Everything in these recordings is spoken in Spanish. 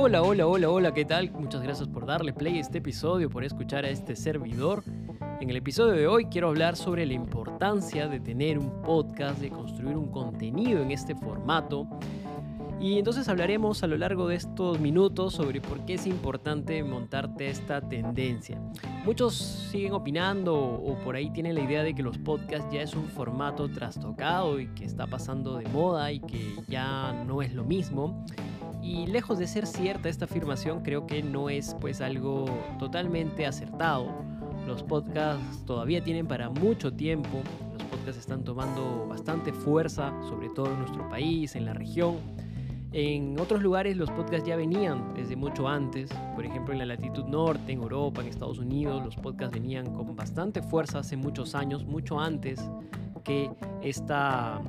Hola, hola, hola, hola, ¿qué tal? Muchas gracias por darle play a este episodio, por escuchar a este servidor. En el episodio de hoy quiero hablar sobre la importancia de tener un podcast, de construir un contenido en este formato. Y entonces hablaremos a lo largo de estos minutos sobre por qué es importante montarte esta tendencia. Muchos siguen opinando o por ahí tienen la idea de que los podcasts ya es un formato trastocado y que está pasando de moda y que ya no es lo mismo. Y lejos de ser cierta esta afirmación, creo que no es pues algo totalmente acertado. Los podcasts todavía tienen para mucho tiempo. Los podcasts están tomando bastante fuerza, sobre todo en nuestro país, en la región. En otros lugares los podcasts ya venían desde mucho antes, por ejemplo en la latitud norte, en Europa, en Estados Unidos, los podcasts venían con bastante fuerza hace muchos años, mucho antes que esta,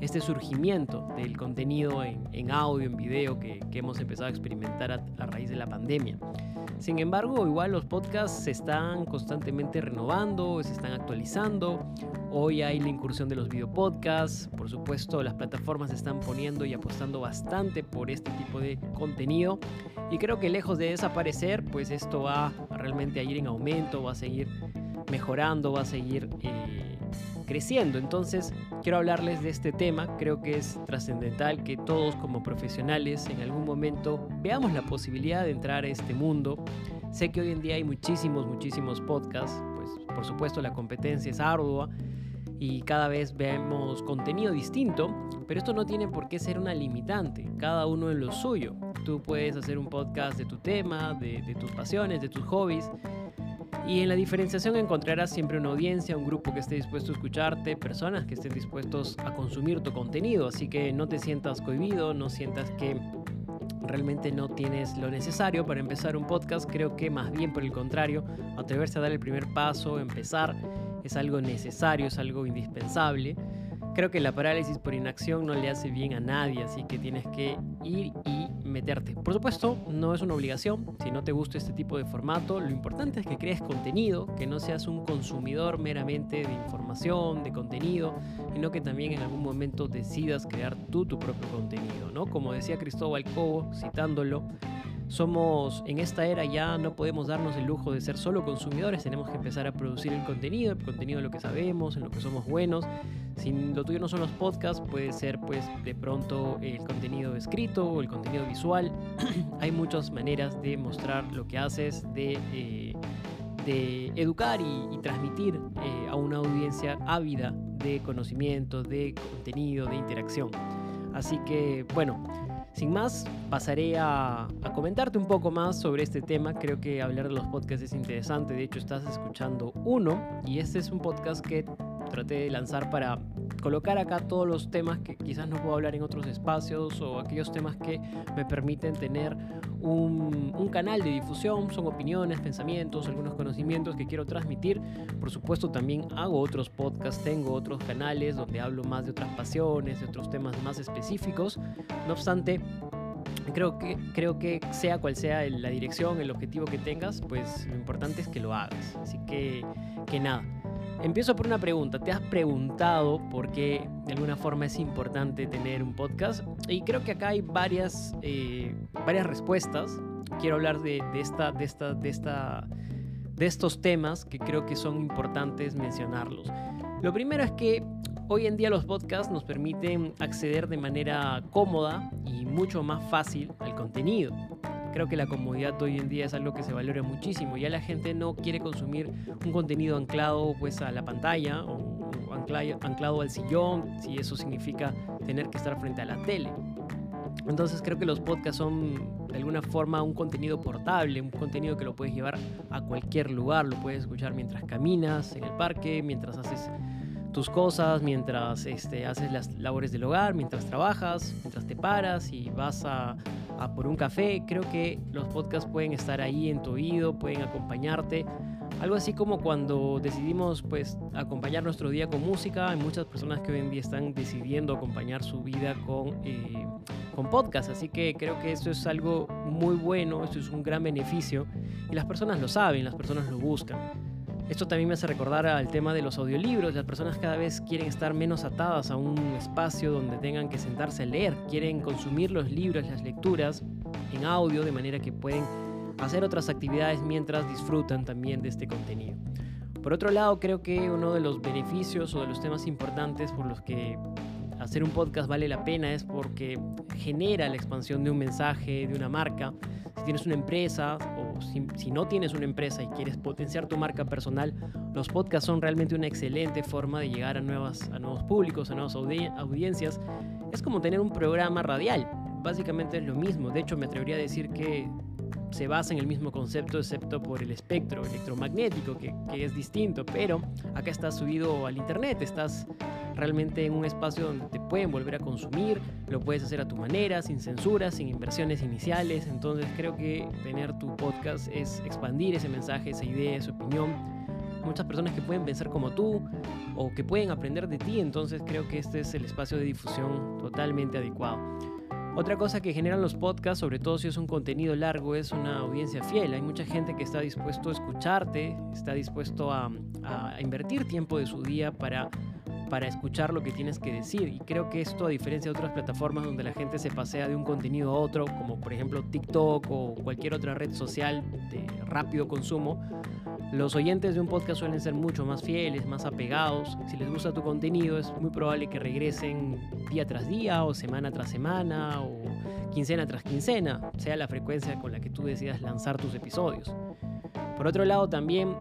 este surgimiento del contenido en, audio, en video que, hemos empezado a experimentar a, raíz de la pandemia. Sin embargo, igual los podcasts se están constantemente renovando, se están actualizando. Hoy hay la incursión de los videopodcasts. Por supuesto, las plataformas se están poniendo y apostando bastante por este tipo de contenido. Y creo que lejos de desaparecer, pues esto va realmente a ir en aumento, va a seguir mejorando, va a seguir eh, creciendo. Entonces, quiero hablarles de este tema. Creo que es trascendental que todos como profesionales en algún momento veamos la posibilidad de entrar a este mundo. Sé que hoy en día hay muchísimos, muchísimos podcasts. Pues por supuesto la competencia es ardua y cada vez vemos contenido distinto, pero esto no tiene por qué ser una limitante, cada uno en lo suyo. Tú puedes hacer un podcast de tu tema, de, de tus pasiones, de tus hobbies, y en la diferenciación encontrarás siempre una audiencia, un grupo que esté dispuesto a escucharte, personas que estén dispuestos a consumir tu contenido. Así que no te sientas cohibido, no sientas que realmente no tienes lo necesario para empezar un podcast. Creo que más bien por el contrario, atreverse a dar el primer paso, empezar, es algo necesario, es algo indispensable. Creo que la parálisis por inacción no le hace bien a nadie, así que tienes que ir y meterte. Por supuesto, no es una obligación, si no te gusta este tipo de formato, lo importante es que crees contenido, que no seas un consumidor meramente de información, de contenido, sino que también en algún momento decidas crear tú tu propio contenido, ¿no? Como decía Cristóbal Cobo, citándolo, somos en esta era ya no podemos darnos el lujo de ser solo consumidores, tenemos que empezar a producir el contenido, el contenido de lo que sabemos, en lo que somos buenos. Si lo tuyo no son los podcasts, puede ser pues de pronto el contenido escrito o el contenido visual. Hay muchas maneras de mostrar lo que haces, de, eh, de educar y, transmitir eh, a una audiencia ávida de conocimiento, de contenido, de interacción. Así que bueno, sin más, pasaré a, comentarte un poco más sobre este tema. Creo que hablar de los podcasts es interesante. De hecho, estás escuchando uno y este es un podcast que traté de lanzar para colocar acá todos los temas que quizás no puedo hablar en otros espacios o aquellos temas que me permiten tener un, canal de difusión, son opiniones, pensamientos, algunos conocimientos que quiero transmitir. Por supuesto también hago otros podcasts, tengo otros canales donde hablo más de otras pasiones, de otros temas más específicos. No obstante, creo que, creo que sea cual sea la dirección, el objetivo que tengas, pues lo importante es que lo hagas. Así que, que nada. Empiezo por una pregunta. ¿Te has preguntado por qué de alguna forma es importante tener un podcast? Y creo que acá hay varias, eh, varias respuestas. Quiero hablar de, esta, de, esta, de, esta, de estos temas que creo que son importantes mencionarlos. Lo primero es que hoy en día los podcasts nos permiten acceder de manera cómoda y mucho más fácil al contenido. Creo que la comodidad hoy en día es algo que se valora muchísimo. Ya la gente no quiere consumir un contenido anclado pues a la pantalla o anclado al sillón, si eso significa tener que estar frente a la tele. Entonces creo que los podcasts son de alguna forma un contenido portable, un contenido que lo puedes llevar a cualquier lugar, lo puedes escuchar mientras caminas en el parque, mientras haces tus cosas, mientras este, haces las labores del hogar, mientras trabajas, mientras te paras y vas a, por un café. Creo que los podcasts pueden estar ahí en tu oído, pueden acompañarte. Algo así como cuando decidimos pues acompañar nuestro día con música, hay muchas personas que hoy en día están decidiendo acompañar su vida con, eh, con podcast, así que creo que eso es algo muy bueno, eso es un gran beneficio y las personas lo saben, las personas lo buscan. Esto también me hace recordar al tema de los audiolibros. Las personas cada vez quieren estar menos atadas a un espacio donde tengan que sentarse a leer. Quieren consumir los libros, las lecturas en audio, de manera que pueden hacer otras actividades mientras disfrutan también de este contenido. Por otro lado, creo que uno de los beneficios o de los temas importantes por los que hacer un podcast vale la pena es porque genera la expansión de un mensaje, de una marca. Si tienes una empresa o si, no tienes una empresa y quieres potenciar tu marca personal, los podcasts son realmente una excelente forma de llegar a, nuevas, a nuevos públicos, a nuevas audiencias. Es como tener un programa radial. Básicamente es lo mismo. De hecho, me atrevería a decir que se basa en el mismo concepto excepto por el espectro electromagnético que, es distinto, pero acá estás subido al internet, estás realmente en un espacio donde te pueden volver a consumir, lo puedes hacer a tu manera, sin censura, sin inversiones iniciales, entonces creo que tener tu podcast es expandir ese mensaje, esa idea, esa opinión. Muchas personas que pueden pensar como tú o que pueden aprender de ti, entonces creo que este es el espacio de difusión totalmente adecuado. Otra cosa que generan los podcasts, sobre todo si es un contenido largo, es una audiencia fiel. Hay mucha gente que está dispuesto a escucharte, está dispuesto a, invertir tiempo de su día para para escuchar lo que tienes que decir. Y creo que esto, a diferencia de otras plataformas donde la gente se pasea de un contenido a otro, como por ejemplo TikTok o cualquier otra red social de rápido consumo, los oyentes de un podcast suelen ser mucho más fieles, más apegados. Si les gusta tu contenido, es muy probable que regresen día tras día o semana tras semana o quincena tras quincena, sea la frecuencia con la que tú decidas lanzar tus episodios. Por otro lado, también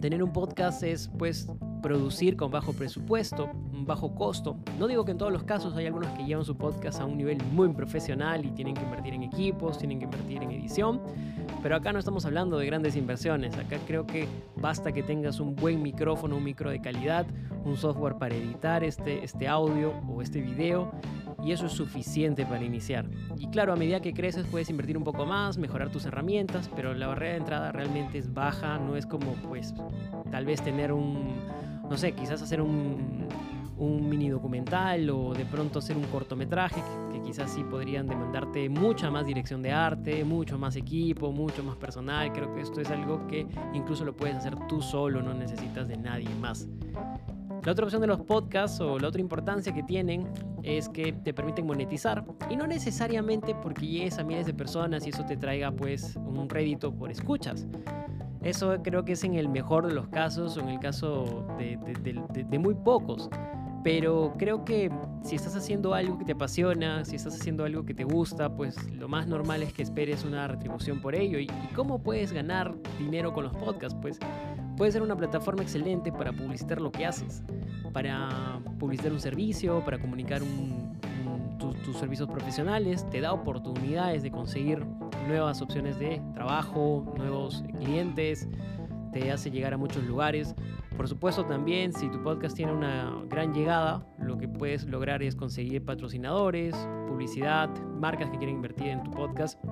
tener un podcast es pues producir con bajo presupuesto, bajo costo. No digo que en todos los casos hay algunos que llevan su podcast a un nivel muy profesional y tienen que invertir en equipos, tienen que invertir en edición, pero acá no estamos hablando de grandes inversiones. Acá creo que basta que tengas un buen micrófono, un micro de calidad, un software para editar este, este audio o este video y eso es suficiente para iniciar. Y claro, a medida que creces puedes invertir un poco más, mejorar tus herramientas, pero la barrera de entrada realmente es baja, no es como pues tal vez tener un no sé, quizás hacer un, mini documental o de pronto hacer un cortometraje que, quizás sí podrían demandarte mucha más dirección de arte, mucho más equipo, mucho más personal. Creo que esto es algo que incluso lo puedes hacer tú solo, no necesitas de nadie más. La otra opción de los podcasts o la otra importancia que tienen es que te permiten monetizar y no necesariamente porque llegues a miles de personas y eso te traiga pues un rédito por escuchas. Eso creo que es en el mejor de los casos o en el caso de, muy pocos. Pero creo que si estás haciendo algo que te apasiona, si estás haciendo algo que te gusta, pues lo más normal es que esperes una retribución por ello. ¿Y, cómo puedes ganar dinero con los podcasts? Pues puede ser una plataforma excelente para publicitar lo que haces, para publicitar un servicio, para comunicar tus servicios profesionales, te da oportunidades de conseguir nuevas opciones de trabajo, nuevos clientes, te hace llegar a muchos lugares. Por supuesto también si tu podcast tiene una gran llegada, lo que puedes lograr es conseguir patrocinadores, publicidad, marcas que quieren invertir en tu podcast.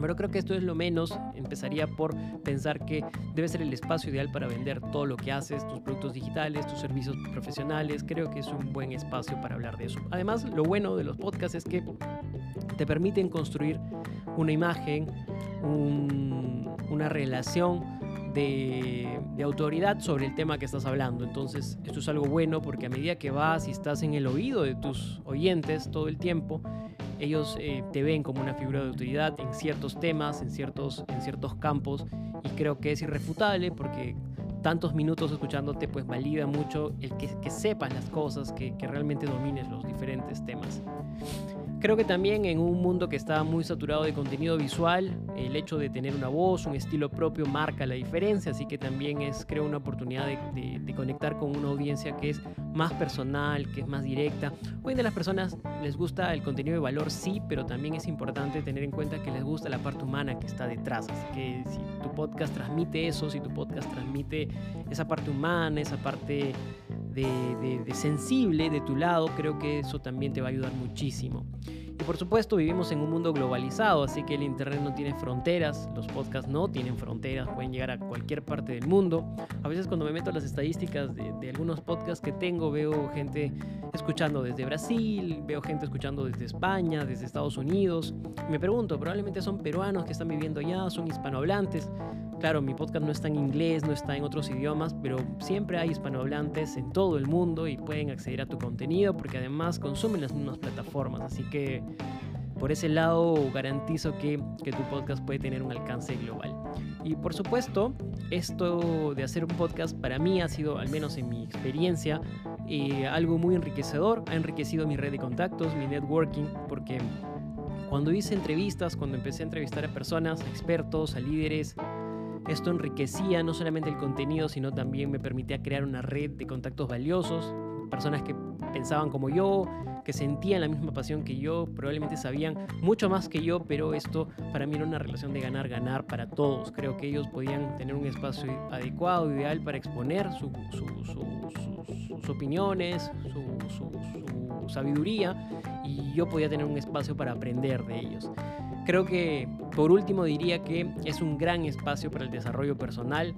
Pero creo que esto es lo menos. Empezaría por pensar que debe ser el espacio ideal para vender todo lo que haces, tus productos digitales, tus servicios profesionales. Creo que es un buen espacio para hablar de eso. Además, lo bueno de los podcasts es que te permiten construir una imagen, una relación de, autoridad sobre el tema que estás hablando. Entonces, esto es algo bueno porque a medida que vas y estás en el oído de tus oyentes todo el tiempo, ellos eh, te ven como una figura de autoridad en ciertos temas, en ciertos, en ciertos campos, y creo que es irrefutable porque tantos minutos escuchándote pues valida mucho el que, que sepas las cosas, que, que realmente domines los diferentes temas. Creo que también en un mundo que está muy saturado de contenido visual, el hecho de tener una voz, un estilo propio marca la diferencia, así que también es, creo, una oportunidad de, conectar con una audiencia que es más personal, que es más directa. Hoy de las personas les gusta el contenido de valor, sí, pero también es importante tener en cuenta que les gusta la parte humana que está detrás, así que si tu podcast transmite eso, si tu podcast transmite esa parte humana, esa parte de, sensible de tu lado, creo que eso también te va a ayudar muchísimo. Y por supuesto vivimos en un mundo globalizado, así que el Internet no tiene fronteras, los podcasts no tienen fronteras, pueden llegar a cualquier parte del mundo. A veces cuando me meto a las estadísticas de, de algunos podcasts que tengo, veo gente escuchando desde Brasil, veo gente escuchando desde España, desde Estados Unidos. Me pregunto, probablemente son peruanos que están viviendo allá, son hispanohablantes. Claro, mi podcast no está en inglés, no está en otros idiomas, pero siempre hay hispanohablantes en todo el mundo y pueden acceder a tu contenido porque además consumen las mismas plataformas. Así que por ese lado garantizo que, tu podcast puede tener un alcance global. Y por supuesto, esto de hacer un podcast para mí ha sido, al menos en mi experiencia, eh, algo muy enriquecedor. Ha enriquecido mi red de contactos, mi networking, porque cuando hice entrevistas, cuando empecé a entrevistar a personas, a expertos, a líderes, esto enriquecía no solamente el contenido, sino también me permitía crear una red de contactos valiosos, personas que pensaban como yo, que sentían la misma pasión que yo, probablemente sabían mucho más que yo, pero esto para mí era una relación de ganar-ganar para todos. Creo que ellos podían tener un espacio adecuado, ideal para exponer sus opiniones, su sabiduría, y yo podía tener un espacio para aprender de ellos. Creo que por último diría que es un gran espacio para el desarrollo personal.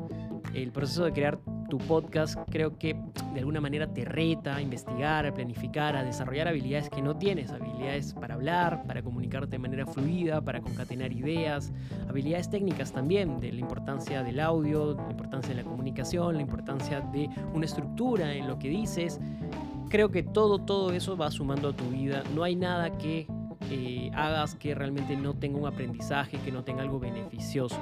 El proceso de crear tu podcast creo que de alguna manera te reta a investigar, a planificar, a desarrollar habilidades que no tienes, habilidades para hablar, para comunicarte de manera fluida, para concatenar ideas, habilidades técnicas también de la importancia del audio, la importancia de la comunicación, la importancia de una estructura en lo que dices. Creo que todo, todo eso va sumando a tu vida. No hay nada que eh, hagas que realmente no tenga un aprendizaje, que no tenga algo beneficioso.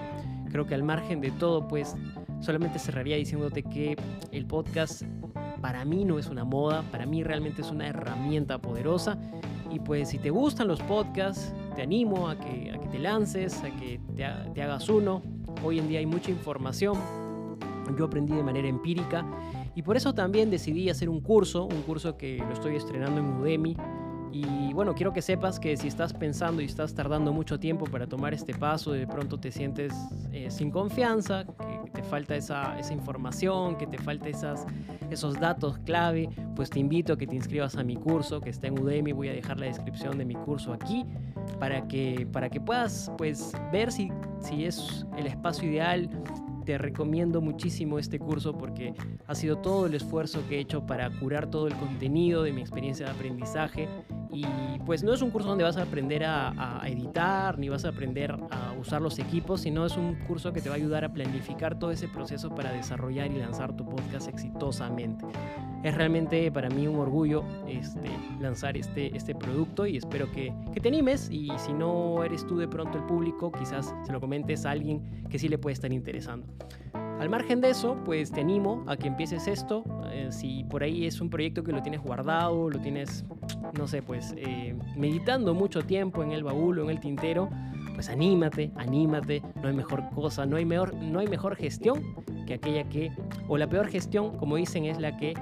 Creo que al margen de todo, pues solamente cerraría diciéndote que el podcast para mí no es una moda, para mí realmente es una herramienta poderosa. Y pues si te gustan los podcasts, te animo a que, a que te lances, a que te, te hagas uno. Hoy en día hay mucha información. Yo aprendí de manera empírica y por eso también decidí hacer un curso, un curso que lo estoy estrenando en Udemy y bueno, quiero que sepas que si estás pensando y estás tardando mucho tiempo para tomar este paso, de pronto te sientes eh, sin confianza, que te falta esa, esa, información, que te falta esas, esos datos clave, pues te invito a que te inscribas a mi curso que está en Udemy. Voy a dejar la descripción de mi curso aquí para que, para que puedas pues, ver si, si es el espacio ideal te recomiendo muchísimo este curso porque ha sido todo el esfuerzo que he hecho para curar todo el contenido de mi experiencia de aprendizaje y pues no es un curso donde vas a aprender a, editar ni vas a aprender a usar los equipos, sino es un curso que te va a ayudar a planificar todo ese proceso para desarrollar y lanzar tu podcast exitosamente. Es realmente para mí un orgullo este, lanzar este, este producto y espero que, que te animes y si no eres tú de pronto el público, quizás se lo comentes a alguien que sí le puede estar interesando. Al margen de eso, pues te animo a que empieces esto. Eh, si por ahí es un proyecto que lo tienes guardado, lo tienes, no sé, pues eh, meditando mucho tiempo en el baúl o en el tintero, pues anímate, anímate. No hay mejor cosa, no hay mejor, no hay mejor gestión que aquella que, o la peor gestión, como dicen, es la que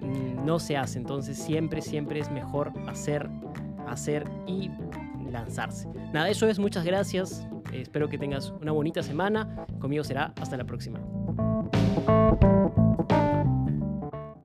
mm, no se hace. Entonces siempre, siempre es mejor hacer, hacer y lanzarse. Nada, eso es. Muchas gracias. espero que tengas una bonita semana. Conmigo será hasta la próxima.